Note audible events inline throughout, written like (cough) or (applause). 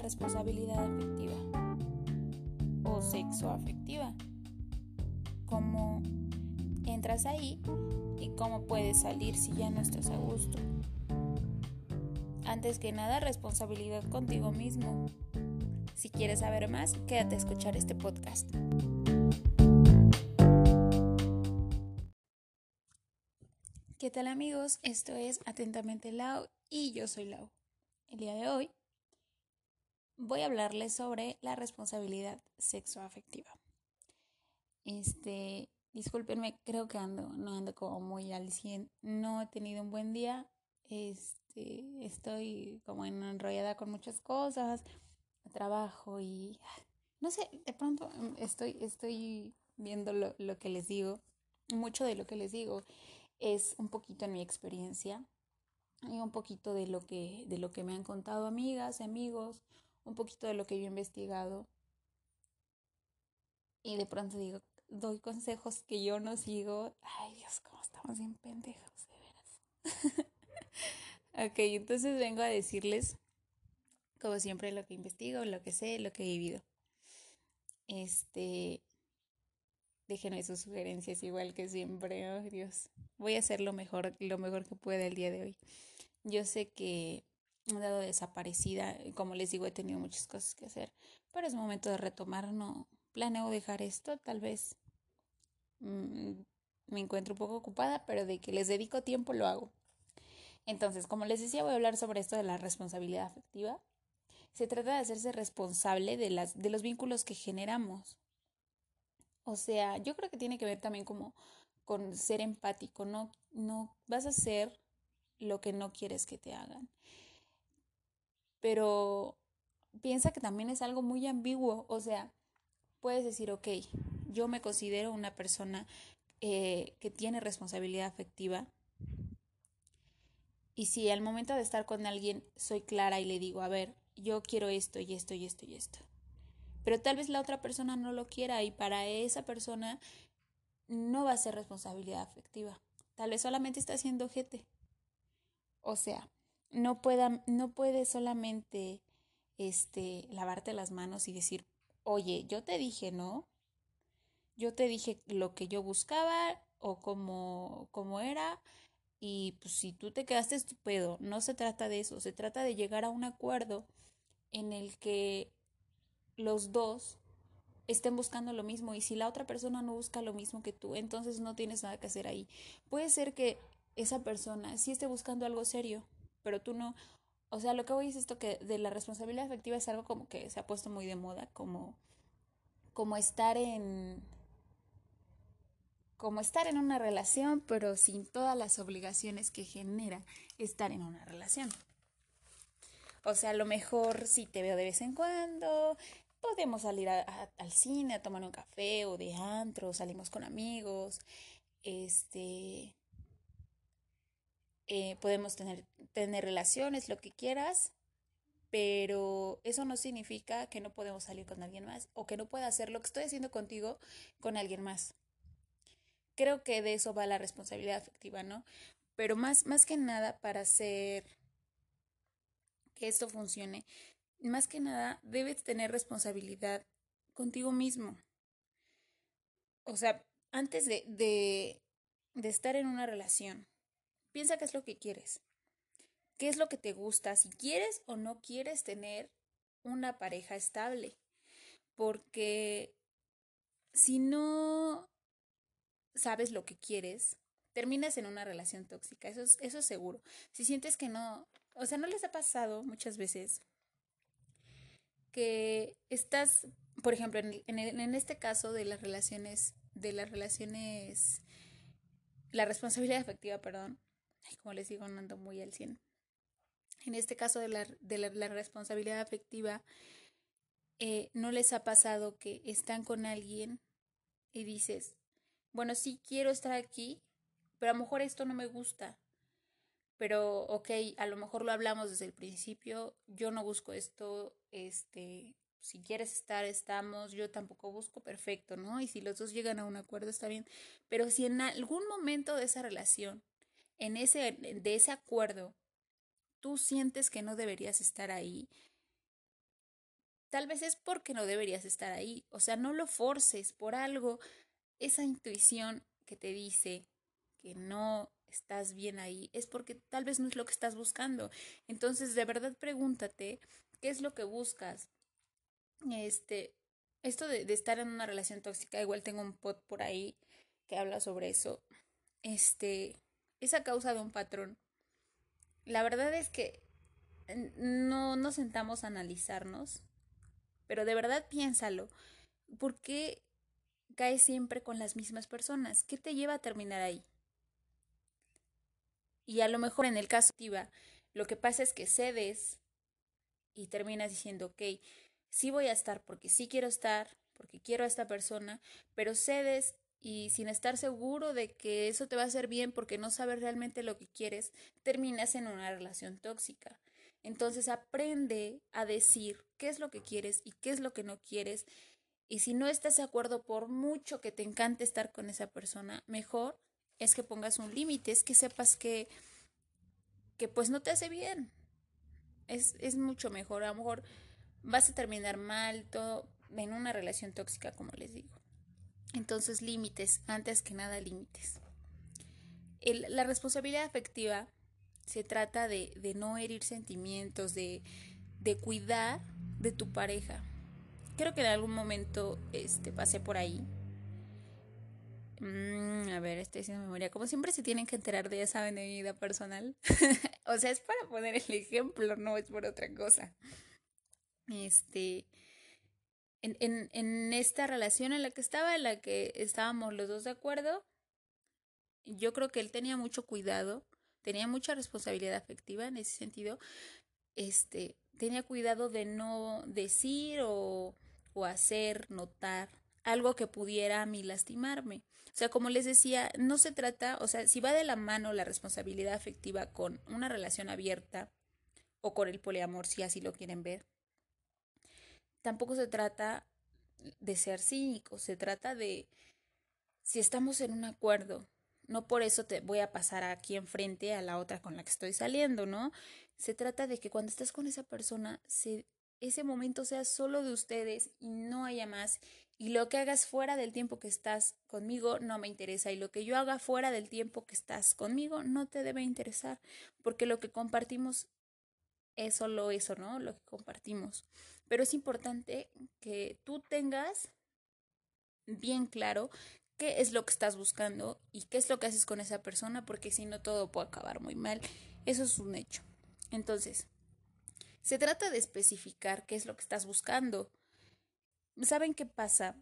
responsabilidad afectiva o sexoafectiva. ¿Cómo entras ahí y cómo puedes salir si ya no estás a gusto? Antes que nada, responsabilidad contigo mismo. Si quieres saber más, quédate a escuchar este podcast. ¿Qué tal amigos? Esto es Atentamente Lau y yo soy Lau. El día de hoy voy a hablarles sobre la responsabilidad sexoafectiva. Este, discúlpenme, creo que ando, no ando como muy al 100. No he tenido un buen día. Este, estoy como enrollada con muchas cosas, trabajo y no sé, de pronto estoy, estoy viendo lo, lo que les digo. Mucho de lo que les digo es un poquito en mi experiencia y un poquito de lo que, de lo que me han contado amigas, amigos, un poquito de lo que yo he investigado. Y de pronto digo, doy consejos que yo no sigo. Ay Dios, cómo estamos bien pendejos, de veras. (laughs) ok, entonces vengo a decirles, como siempre, lo que investigo, lo que sé, lo que he vivido. Este, déjenme sus sugerencias igual que siempre, oh Dios. Voy a hacer lo mejor, lo mejor que pueda el día de hoy. Yo sé que he dado desaparecida, como les digo, he tenido muchas cosas que hacer, pero es momento de retomar, no planeo dejar esto, tal vez mmm, me encuentro un poco ocupada, pero de que les dedico tiempo lo hago. Entonces, como les decía, voy a hablar sobre esto de la responsabilidad afectiva. Se trata de hacerse responsable de, las, de los vínculos que generamos. O sea, yo creo que tiene que ver también como con ser empático, no, no vas a hacer lo que no quieres que te hagan. Pero piensa que también es algo muy ambiguo, o sea, puedes decir, ok, yo me considero una persona eh, que tiene responsabilidad afectiva. Y si al momento de estar con alguien soy clara y le digo, a ver, yo quiero esto y esto y esto y esto. Pero tal vez la otra persona no lo quiera y para esa persona no va a ser responsabilidad afectiva. Tal vez solamente está haciendo gente. O sea, no pueda, no puedes solamente este lavarte las manos y decir, oye, yo te dije, ¿no? Yo te dije lo que yo buscaba o cómo, cómo era. Y pues si tú te quedaste estupendo, no se trata de eso, se trata de llegar a un acuerdo en el que los dos estén buscando lo mismo y si la otra persona no busca lo mismo que tú, entonces no tienes nada que hacer ahí. Puede ser que esa persona sí esté buscando algo serio, pero tú no. O sea, lo que voy es esto que de la responsabilidad afectiva es algo como que se ha puesto muy de moda, como, como estar en como estar en una relación, pero sin todas las obligaciones que genera estar en una relación. O sea, a lo mejor si te veo de vez en cuando, podemos salir al cine a tomar un café o de antro, salimos con amigos, este, eh, podemos tener, tener relaciones, lo que quieras, pero eso no significa que no podemos salir con alguien más o que no pueda hacer lo que estoy haciendo contigo con alguien más. Creo que de eso va la responsabilidad afectiva, ¿no? Pero más, más que nada para hacer que esto funcione, más que nada, debes tener responsabilidad contigo mismo. O sea, antes de, de, de estar en una relación, piensa qué es lo que quieres. ¿Qué es lo que te gusta? Si quieres o no quieres tener una pareja estable. Porque si no sabes lo que quieres, terminas en una relación tóxica. Eso es, eso es seguro. Si sientes que no, o sea, no les ha pasado muchas veces que estás, por ejemplo, en, en, en este caso de las relaciones, de las relaciones, la responsabilidad afectiva, perdón, como les digo, no ando muy al 100. En este caso de la, de la, responsabilidad afectiva, eh, ¿no les ha pasado que están con alguien y dices, bueno, sí quiero estar aquí, pero a lo mejor esto no me gusta, pero ok, a lo mejor lo hablamos desde el principio, yo no busco esto, este, si quieres estar, estamos, yo tampoco busco perfecto, ¿no? Y si los dos llegan a un acuerdo, está bien, pero si en algún momento de esa relación, en ese, de ese acuerdo, tú sientes que no deberías estar ahí, tal vez es porque no deberías estar ahí. O sea, no lo forces por algo. Esa intuición que te dice que no estás bien ahí es porque tal vez no es lo que estás buscando. Entonces, de verdad pregúntate, ¿qué es lo que buscas? Este, esto de, estar en una relación tóxica, igual tengo un pod por ahí que habla sobre eso. Este, esa causa de un patrón. La verdad es que no nos sentamos a analizarnos, pero de verdad piénsalo. ¿Por qué caes siempre con las mismas personas? ¿Qué te lleva a terminar ahí? Y a lo mejor en el caso de lo que pasa es que cedes y terminas diciendo, ok, sí voy a estar porque sí quiero estar, porque quiero a esta persona, pero cedes y sin estar seguro de que eso te va a hacer bien porque no sabes realmente lo que quieres, terminas en una relación tóxica. Entonces aprende a decir qué es lo que quieres y qué es lo que no quieres. Y si no estás de acuerdo por mucho que te encante estar con esa persona, mejor es que pongas un límite, es que sepas que, que pues no te hace bien. Es, es mucho mejor. A lo mejor vas a terminar mal todo en una relación tóxica, como les digo. Entonces, límites, antes que nada, límites. la responsabilidad afectiva se trata de, de no herir sentimientos, de, de, cuidar de tu pareja. Creo que en algún momento este, pasé por ahí. Mm, a ver, estoy haciendo memoria. Como siempre se tienen que enterar de, ya saben, de mi vida personal. (laughs) o sea, es para poner el ejemplo, no es por otra cosa. Este, en, en, en esta relación en la que estaba, en la que estábamos los dos de acuerdo, yo creo que él tenía mucho cuidado tenía mucha responsabilidad afectiva en ese sentido, este, tenía cuidado de no decir o, o hacer, notar algo que pudiera a mí lastimarme. O sea, como les decía, no se trata, o sea, si va de la mano la responsabilidad afectiva con una relación abierta o con el poliamor, si así lo quieren ver, tampoco se trata de ser cínicos, se trata de si estamos en un acuerdo no por eso te voy a pasar aquí enfrente a la otra con la que estoy saliendo, ¿no? Se trata de que cuando estás con esa persona, ese momento sea solo de ustedes y no haya más. Y lo que hagas fuera del tiempo que estás conmigo no me interesa. Y lo que yo haga fuera del tiempo que estás conmigo no te debe interesar. Porque lo que compartimos es solo eso, ¿no? Lo que compartimos. Pero es importante que tú tengas bien claro qué es lo que estás buscando y qué es lo que haces con esa persona, porque si no todo puede acabar muy mal. Eso es un hecho. Entonces, se trata de especificar qué es lo que estás buscando. ¿Saben qué pasa?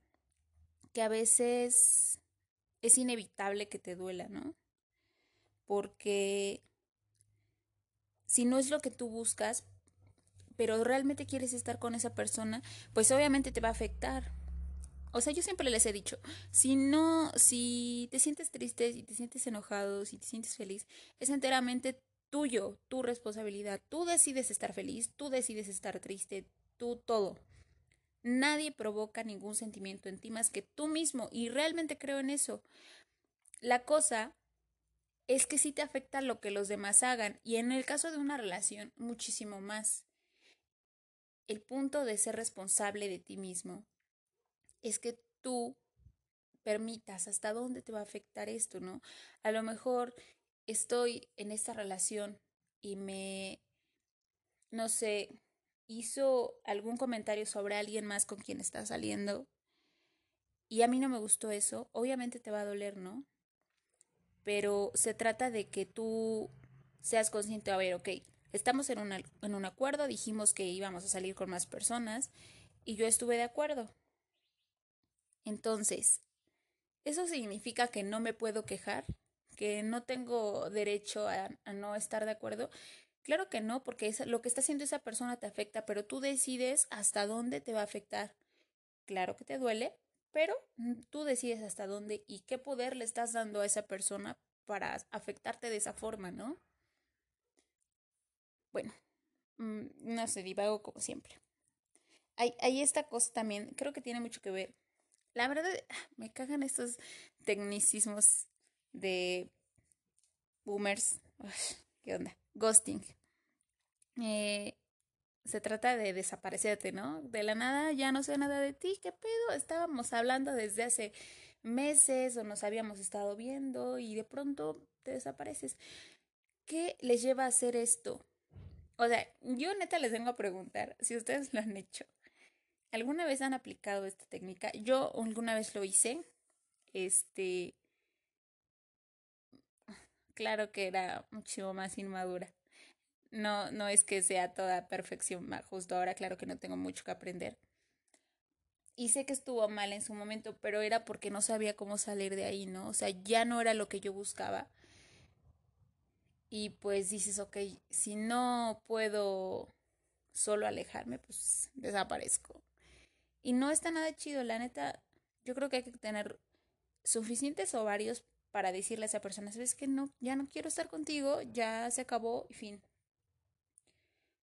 Que a veces es inevitable que te duela, ¿no? Porque si no es lo que tú buscas, pero realmente quieres estar con esa persona, pues obviamente te va a afectar. O sea, yo siempre les he dicho, si no, si te sientes triste, si te sientes enojado, si te sientes feliz, es enteramente tuyo, tu responsabilidad. Tú decides estar feliz, tú decides estar triste, tú todo. Nadie provoca ningún sentimiento en ti más que tú mismo y realmente creo en eso. La cosa es que sí te afecta lo que los demás hagan y en el caso de una relación muchísimo más. El punto de ser responsable de ti mismo es que tú permitas hasta dónde te va a afectar esto, ¿no? A lo mejor estoy en esta relación y me, no sé, hizo algún comentario sobre alguien más con quien está saliendo y a mí no me gustó eso, obviamente te va a doler, ¿no? Pero se trata de que tú seas consciente, a ver, ok, estamos en, una, en un acuerdo, dijimos que íbamos a salir con más personas y yo estuve de acuerdo. Entonces, ¿eso significa que no me puedo quejar? ¿Que no tengo derecho a, no estar de acuerdo? Claro que no, porque lo que está haciendo esa persona te afecta, pero tú decides hasta dónde te va a afectar. Claro que te duele, pero tú decides hasta dónde y qué poder le estás dando a esa persona para afectarte de esa forma, ¿no? Bueno, mm, no sé, divago como siempre. Hay, hay esta cosa también, creo que tiene mucho que ver la verdad, me cagan estos tecnicismos de boomers. ¿Qué onda? Ghosting. Eh, se trata de desaparecerte, ¿no? De la nada ya no sé nada de ti, ¿qué pedo? Estábamos hablando desde hace meses o nos habíamos estado viendo y de pronto te desapareces. ¿Qué les lleva a hacer esto? O sea, yo neta les vengo a preguntar si ustedes lo han hecho. ¿Alguna vez han aplicado esta técnica? Yo alguna vez lo hice. Este. Claro que era muchísimo más inmadura. No, no es que sea toda perfección, justo ahora claro que no tengo mucho que aprender. Y sé que estuvo mal en su momento, pero era porque no sabía cómo salir de ahí, ¿no? O sea, ya no era lo que yo buscaba. Y pues dices, ok, si no puedo solo alejarme, pues desaparezco. Y no está nada chido, la neta, yo creo que hay que tener suficientes ovarios para decirle a esa persona, sabes que no, ya no quiero estar contigo, ya se acabó y fin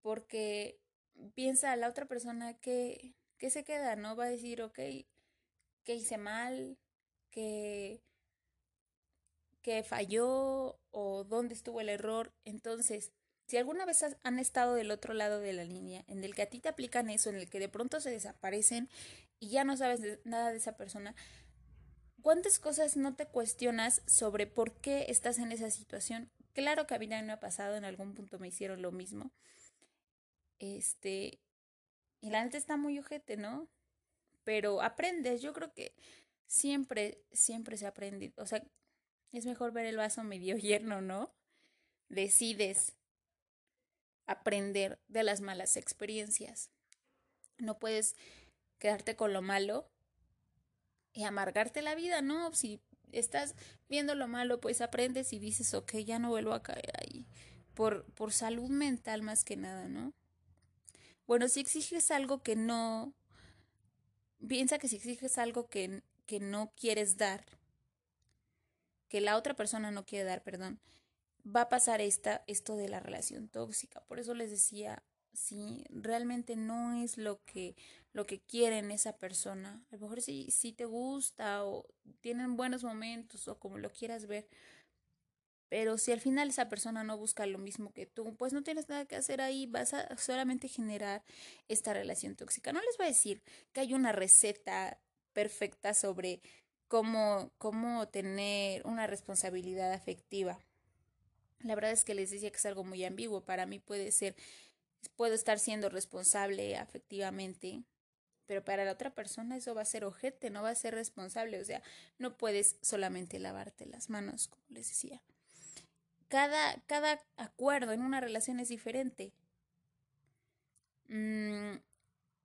porque piensa la otra persona que, que se queda, ¿no? Va a decir, ok, que hice mal, que, que falló o dónde estuvo el error. Entonces, si alguna vez han estado del otro lado de la línea, en el que a ti te aplican eso, en el que de pronto se desaparecen y ya no sabes nada de esa persona, ¿cuántas cosas no te cuestionas sobre por qué estás en esa situación? Claro que a mí también me ha pasado, en algún punto me hicieron lo mismo. Este, y la neta está muy ojete, ¿no? Pero aprendes, yo creo que siempre, siempre se aprende. O sea, es mejor ver el vaso medio (laughs) lleno, ¿no? Decides aprender de las malas experiencias. No puedes quedarte con lo malo y amargarte la vida, ¿no? Si estás viendo lo malo, pues aprendes y dices, ok, ya no vuelvo a caer ahí. Por, por salud mental más que nada, ¿no? Bueno, si exiges algo que no, piensa que si exiges algo que, que no quieres dar, que la otra persona no quiere dar, perdón, va a pasar esta, esto de la relación tóxica. Por eso les decía, si realmente no es lo que, lo que quieren esa persona, a lo mejor si, si te gusta o tienen buenos momentos o como lo quieras ver, pero si al final esa persona no busca lo mismo que tú, pues no tienes nada que hacer ahí, vas a solamente generar esta relación tóxica. No les voy a decir que hay una receta perfecta sobre cómo, cómo tener una responsabilidad afectiva. La verdad es que les decía que es algo muy ambiguo. Para mí puede ser, puedo estar siendo responsable afectivamente, pero para la otra persona eso va a ser ojete, no va a ser responsable. O sea, no puedes solamente lavarte las manos, como les decía cada, cada acuerdo en una relación es diferente. Mm,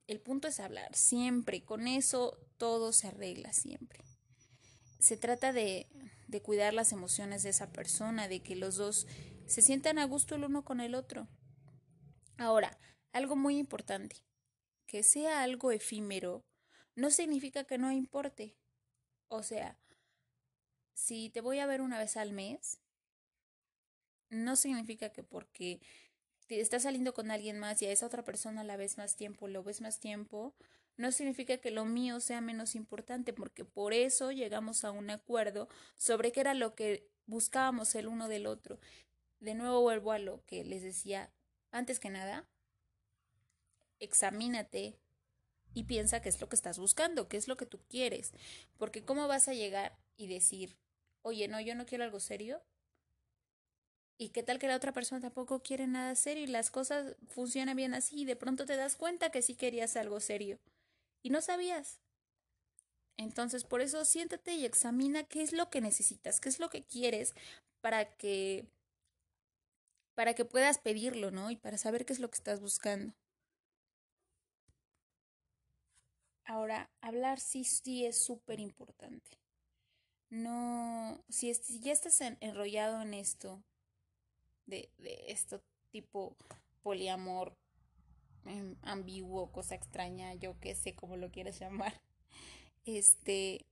el punto es hablar siempre, con eso todo se arregla siempre. Se trata de, de cuidar las emociones de esa persona, de que los dos se sientan a gusto el uno con el otro. Ahora, algo muy importante, que sea algo efímero, no significa que no importe. O sea, si te voy a ver una vez al mes, no significa que porque te estás saliendo con alguien más y a esa otra persona la ves más tiempo, lo ves más tiempo, no significa que lo mío sea menos importante, porque por eso llegamos a un acuerdo sobre qué era lo que buscábamos el uno del otro. De nuevo vuelvo a lo que les decía antes que nada, examínate y piensa qué es lo que estás buscando, qué es lo que tú quieres, porque cómo vas a llegar y decir, oye, no, yo no quiero algo serio, ¿Y qué tal que la otra persona tampoco quiere nada serio y las cosas funcionan bien así y de pronto te das cuenta que sí querías algo serio y no sabías? Entonces, por eso siéntate y examina qué es lo que necesitas, qué es lo que quieres para que para que puedas pedirlo, ¿no? Y para saber qué es lo que estás buscando. Ahora, hablar sí sí es súper importante. No, si, ya estás enrollado en esto, de, de esto tipo poliamor ambiguo, cosa extraña, yo que sé cómo lo quieres llamar. Este,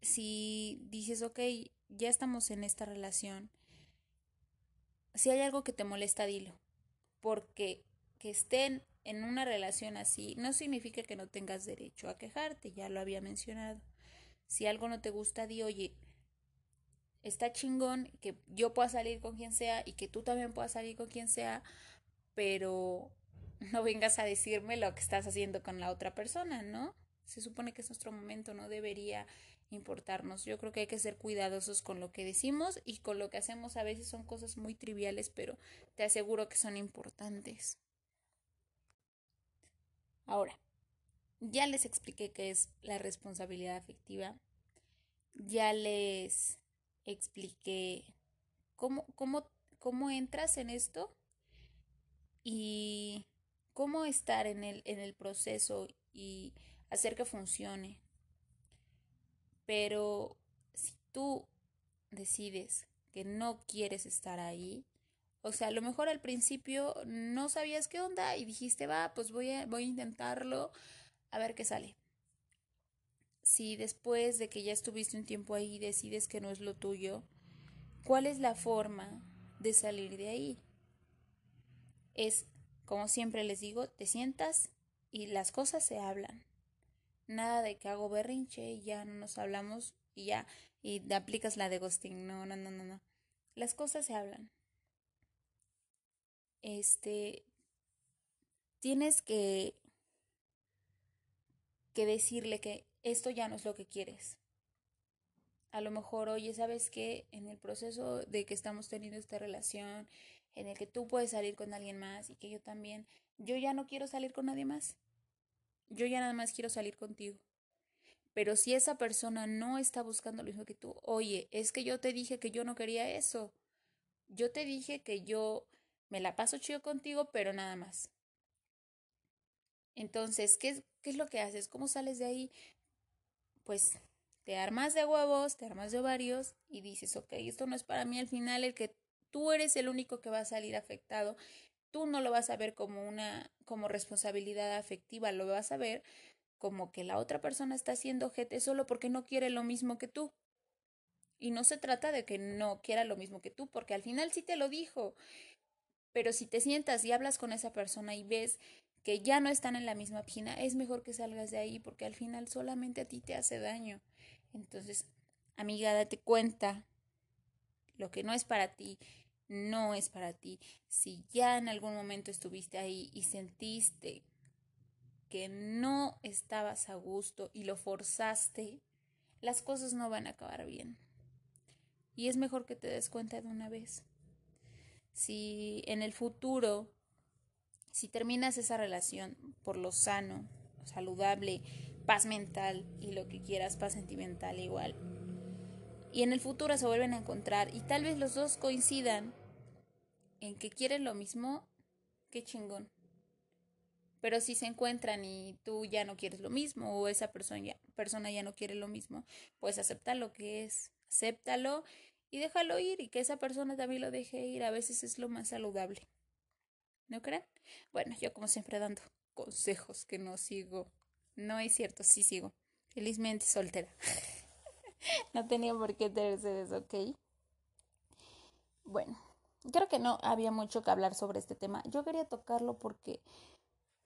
si dices, ok, ya estamos en esta relación, si hay algo que te molesta, dilo. Porque que estén en una relación así no significa que no tengas derecho a quejarte, ya lo había mencionado. Si algo no te gusta, di, oye, está chingón que yo pueda salir con quien sea y que tú también puedas salir con quien sea, pero no vengas a decirme lo que estás haciendo con la otra persona, ¿no? Se supone que es nuestro momento, no debería importarnos. Yo creo que hay que ser cuidadosos con lo que decimos y con lo que hacemos. A veces son cosas muy triviales, pero te aseguro que son importantes. Ahora, ya les expliqué qué es la responsabilidad afectiva. Ya les expliqué cómo, cómo, cómo entras en esto y cómo estar en el, en el proceso y hacer que funcione. Pero si tú decides que no quieres estar ahí, o sea, a lo mejor al principio no sabías qué onda y dijiste, va, pues voy a, voy a intentarlo a ver qué sale. Si después de que ya estuviste un tiempo ahí decides que no es lo tuyo, ¿cuál es la forma de salir de ahí? Es, como siempre les digo, te sientas y las cosas se hablan. Nada de que hago berrinche y ya no nos hablamos y ya, y aplicas la de ghosting. No, no, no, no, no. Las cosas se hablan. Este, tienes que, que decirle que esto ya no es lo que quieres. A lo mejor, oye, ¿sabes qué? En el proceso de que estamos teniendo esta relación, en el que tú puedes salir con alguien más y que yo también, yo ya no quiero salir con nadie más yo ya nada más quiero salir contigo. Pero si esa persona no está buscando lo mismo que tú, oye, es que yo te dije que yo no quería eso. Yo te dije que yo me la paso chido contigo, pero nada más. Entonces, ¿qué es, ¿qué es lo que haces? ¿Cómo sales de ahí? Pues te armas de huevos, te armas de ovarios y dices, ok, esto no es para mí al final, el que tú eres el único que va a salir afectado tú no lo vas a ver como una como responsabilidad afectiva, lo vas a ver como que la otra persona está haciendo gente solo porque no quiere lo mismo que tú. Y no se trata de que no quiera lo mismo que tú, porque al final sí te lo dijo. Pero si te sientas y hablas con esa persona y ves que ya no están en la misma página, es mejor que salgas de ahí porque al final solamente a ti te hace daño. Entonces, amiga, date cuenta lo que no es para ti no es para ti. Si ya en algún momento estuviste ahí y sentiste que no estabas a gusto y lo forzaste, las cosas no van a acabar bien. Y es mejor que te des cuenta de una vez. Si en el futuro, si terminas esa relación por lo sano, saludable, paz mental y lo que quieras, paz sentimental igual, y en el futuro se vuelven a encontrar y tal vez los dos coincidan en que quieren lo mismo, qué chingón. Pero si se encuentran y tú ya no quieres lo mismo o esa persona ya, persona ya no quiere lo mismo, pues acepta lo que es, acéptalo y déjalo ir y que esa persona también lo deje ir. A veces es lo más saludable. ¿No creen? Bueno, yo como siempre dando consejos que no sigo. No es cierto, sí sigo. Felizmente soltera. (laughs) no tenía por qué tenerse eso, ¿ok? Bueno, creo que no había mucho que hablar sobre este tema. Yo quería tocarlo porque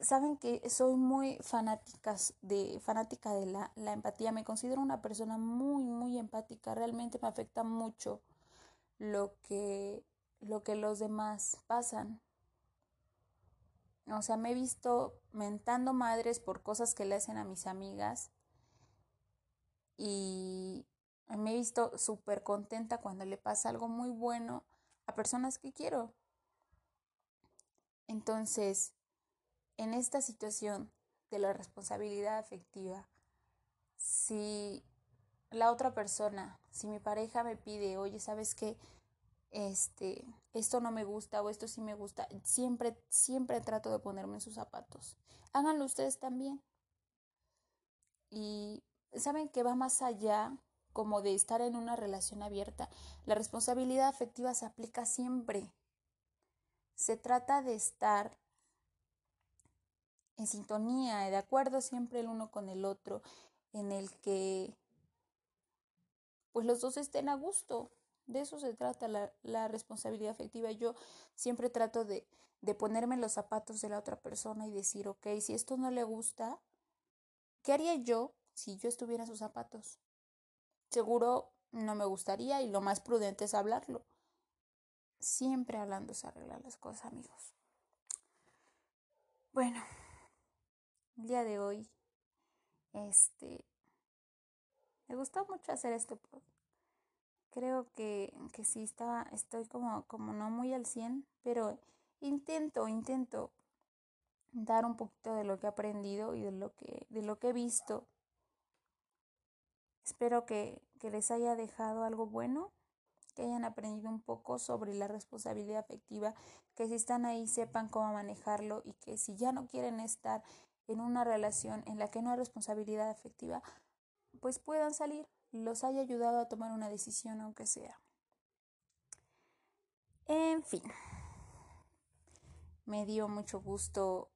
saben que soy muy fanática de, fanática de la, la empatía. Me considero una persona muy, muy empática. Realmente me afecta mucho lo que, lo que los demás pasan. O sea, me he visto mentando madres por cosas que le hacen a mis amigas. Y me he visto súper contenta cuando le pasa algo muy bueno a personas que quiero. Entonces, en esta situación de la responsabilidad afectiva, si la otra persona, si mi pareja me pide, oye, ¿sabes qué? Este, esto no me gusta o esto sí me gusta, siempre, siempre trato de ponerme en sus zapatos. Háganlo ustedes también. Y saben que va más allá como de estar en una relación abierta. La responsabilidad afectiva se aplica siempre. Se trata de estar en sintonía, de acuerdo siempre el uno con el otro, en el que pues los dos estén a gusto. De eso se trata la, la responsabilidad afectiva. Yo siempre trato de, de ponerme en los zapatos de la otra persona y decir, ok, si esto no le gusta, ¿qué haría yo si yo estuviera en sus zapatos? Seguro no me gustaría y lo más prudente es hablarlo. Siempre hablando se arreglan las cosas, amigos. Bueno, el día de hoy, este, me gustó mucho hacer este pod. Creo que, que sí estaba, estoy como, como no muy al 100, pero intento, intento dar un poquito de lo que he aprendido y de lo que, de lo que he visto. Espero que, que les haya dejado algo bueno que hayan aprendido un poco sobre la responsabilidad afectiva, que si están ahí sepan cómo manejarlo y que si ya no quieren estar en una relación en la que no hay responsabilidad afectiva, pues puedan salir, los haya ayudado a tomar una decisión aunque sea. En fin, me dio mucho gusto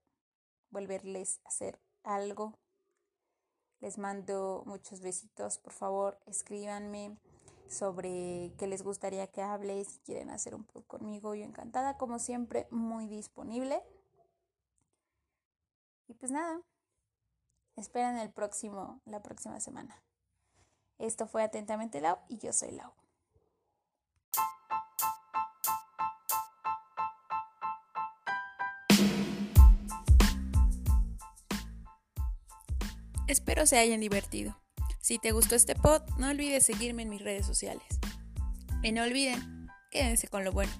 volverles a hacer algo. Les mando muchos besitos, por favor, escríbanme sobre qué les gustaría que hable, si quieren hacer un poco conmigo, yo encantada, como siempre, muy disponible. Y pues nada, esperen el próximo, la próxima semana. Esto fue Atentamente Lau y yo soy Lau. Espero se hayan divertido. Si te gustó este pod, no olvides seguirme en mis redes sociales. Y no olviden, quédense con lo bueno.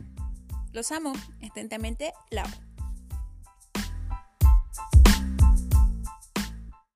Los amo. Atentamente, Lau.